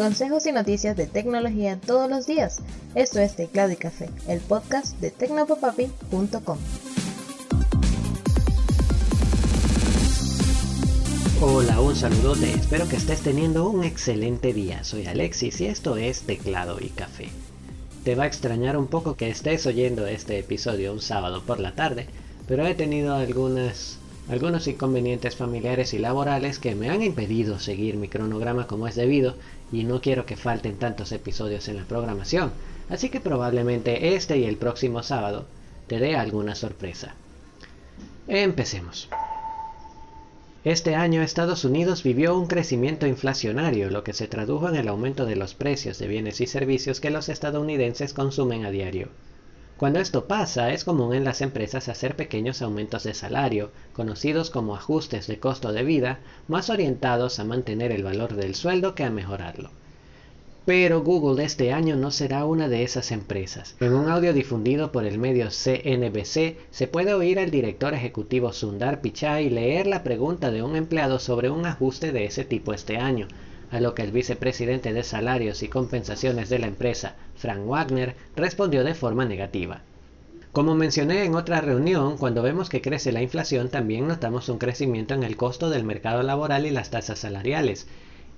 Consejos y noticias de tecnología todos los días. Esto es Teclado y Café, el podcast de tecnopopapi.com. Hola, un saludote, espero que estés teniendo un excelente día. Soy Alexis y esto es Teclado y Café. Te va a extrañar un poco que estés oyendo este episodio un sábado por la tarde, pero he tenido algunas algunos inconvenientes familiares y laborales que me han impedido seguir mi cronograma como es debido y no quiero que falten tantos episodios en la programación, así que probablemente este y el próximo sábado te dé alguna sorpresa. Empecemos. Este año Estados Unidos vivió un crecimiento inflacionario, lo que se tradujo en el aumento de los precios de bienes y servicios que los estadounidenses consumen a diario. Cuando esto pasa, es común en las empresas hacer pequeños aumentos de salario, conocidos como ajustes de costo de vida, más orientados a mantener el valor del sueldo que a mejorarlo. Pero Google este año no será una de esas empresas. En un audio difundido por el medio CNBC se puede oír al director ejecutivo Sundar Pichai leer la pregunta de un empleado sobre un ajuste de ese tipo este año, a lo que el vicepresidente de salarios y compensaciones de la empresa, Frank Wagner, respondió de forma negativa. Como mencioné en otra reunión, cuando vemos que crece la inflación también notamos un crecimiento en el costo del mercado laboral y las tasas salariales.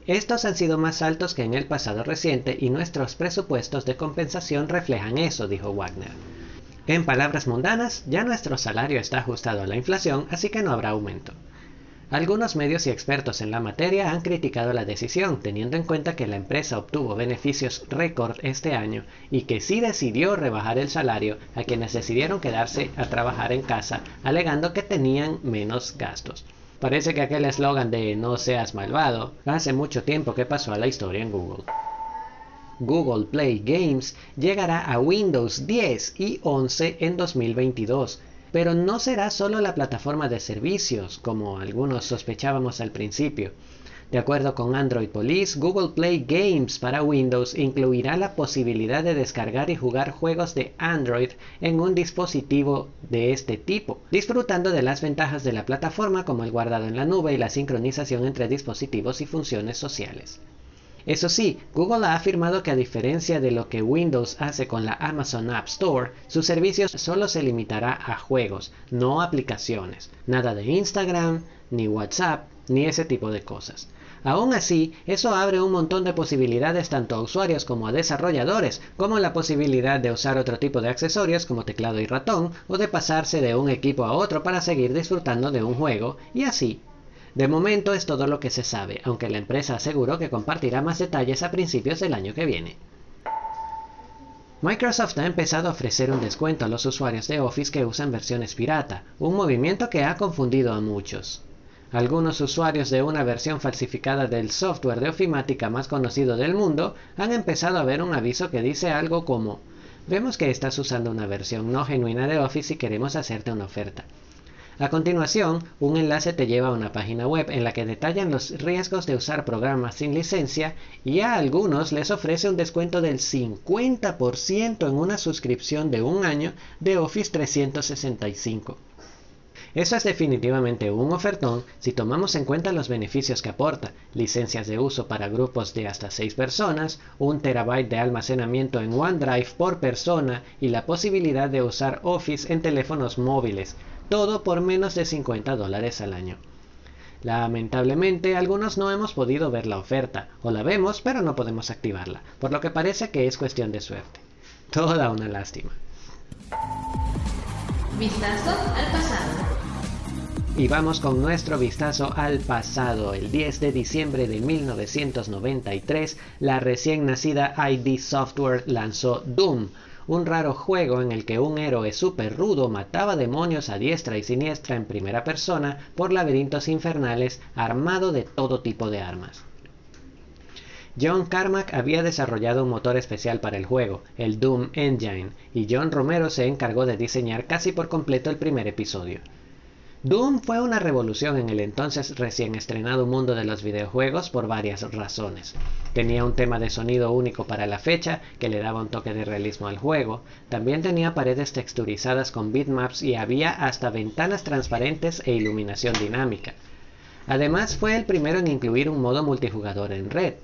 Estos han sido más altos que en el pasado reciente y nuestros presupuestos de compensación reflejan eso, dijo Wagner. En palabras mundanas, ya nuestro salario está ajustado a la inflación, así que no habrá aumento. Algunos medios y expertos en la materia han criticado la decisión, teniendo en cuenta que la empresa obtuvo beneficios récord este año y que sí decidió rebajar el salario a quienes decidieron quedarse a trabajar en casa, alegando que tenían menos gastos. Parece que aquel eslogan de no seas malvado hace mucho tiempo que pasó a la historia en Google. Google Play Games llegará a Windows 10 y 11 en 2022 pero no será solo la plataforma de servicios, como algunos sospechábamos al principio. De acuerdo con Android Police, Google Play Games para Windows incluirá la posibilidad de descargar y jugar juegos de Android en un dispositivo de este tipo, disfrutando de las ventajas de la plataforma como el guardado en la nube y la sincronización entre dispositivos y funciones sociales. Eso sí, Google ha afirmado que a diferencia de lo que Windows hace con la Amazon App Store, su servicio solo se limitará a juegos, no aplicaciones. Nada de Instagram, ni WhatsApp, ni ese tipo de cosas. Aún así, eso abre un montón de posibilidades tanto a usuarios como a desarrolladores, como la posibilidad de usar otro tipo de accesorios como teclado y ratón, o de pasarse de un equipo a otro para seguir disfrutando de un juego, y así de momento es todo lo que se sabe, aunque la empresa aseguró que compartirá más detalles a principios del año que viene. Microsoft ha empezado a ofrecer un descuento a los usuarios de Office que usan versiones pirata, un movimiento que ha confundido a muchos. Algunos usuarios de una versión falsificada del software de ofimática más conocido del mundo han empezado a ver un aviso que dice algo como Vemos que estás usando una versión no genuina de Office y queremos hacerte una oferta. A continuación, un enlace te lleva a una página web en la que detallan los riesgos de usar programas sin licencia y a algunos les ofrece un descuento del 50% en una suscripción de un año de Office 365. Eso es definitivamente un ofertón si tomamos en cuenta los beneficios que aporta, licencias de uso para grupos de hasta 6 personas, un terabyte de almacenamiento en OneDrive por persona y la posibilidad de usar Office en teléfonos móviles, todo por menos de 50 dólares al año. Lamentablemente, algunos no hemos podido ver la oferta, o la vemos pero no podemos activarla, por lo que parece que es cuestión de suerte. Toda una lástima. Vistazo al pasado. Y vamos con nuestro vistazo al pasado. El 10 de diciembre de 1993, la recién nacida ID Software lanzó Doom, un raro juego en el que un héroe super rudo mataba demonios a diestra y siniestra en primera persona por laberintos infernales armado de todo tipo de armas. John Carmack había desarrollado un motor especial para el juego, el Doom Engine, y John Romero se encargó de diseñar casi por completo el primer episodio. Doom fue una revolución en el entonces recién estrenado mundo de los videojuegos por varias razones. Tenía un tema de sonido único para la fecha que le daba un toque de realismo al juego, también tenía paredes texturizadas con bitmaps y había hasta ventanas transparentes e iluminación dinámica. Además fue el primero en incluir un modo multijugador en red.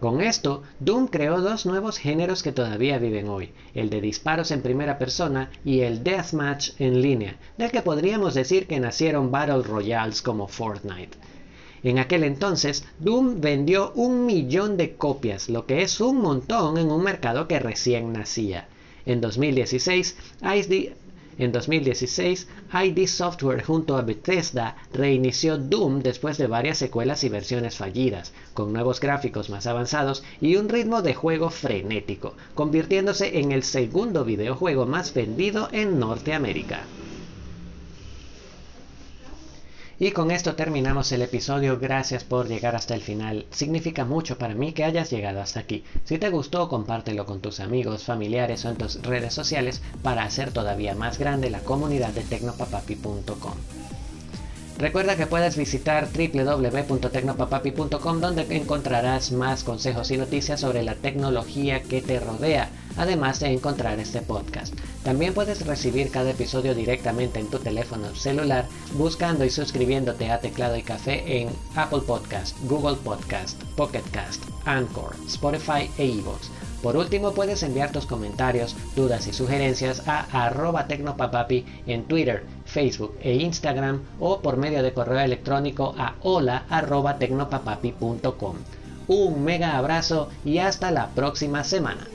Con esto, Doom creó dos nuevos géneros que todavía viven hoy, el de disparos en primera persona y el deathmatch en línea, del que podríamos decir que nacieron Battle Royales como Fortnite. En aquel entonces, Doom vendió un millón de copias, lo que es un montón en un mercado que recién nacía. En 2016, en 2016, ID Software junto a Bethesda reinició Doom después de varias secuelas y versiones fallidas, con nuevos gráficos más avanzados y un ritmo de juego frenético, convirtiéndose en el segundo videojuego más vendido en Norteamérica. Y con esto terminamos el episodio. Gracias por llegar hasta el final. Significa mucho para mí que hayas llegado hasta aquí. Si te gustó, compártelo con tus amigos, familiares o en tus redes sociales para hacer todavía más grande la comunidad de tecnopapapi.com. Recuerda que puedes visitar www.tecnopapapi.com donde encontrarás más consejos y noticias sobre la tecnología que te rodea, además de encontrar este podcast. También puedes recibir cada episodio directamente en tu teléfono celular buscando y suscribiéndote a Teclado y Café en Apple Podcast, Google Podcast, Pocket Cast, Anchor, Spotify e iVoox. Por último, puedes enviar tus comentarios, dudas y sugerencias a arroba tecnopapapi en Twitter, Facebook e Instagram o por medio de correo electrónico a hola arroba tecnopapapi.com. Un mega abrazo y hasta la próxima semana.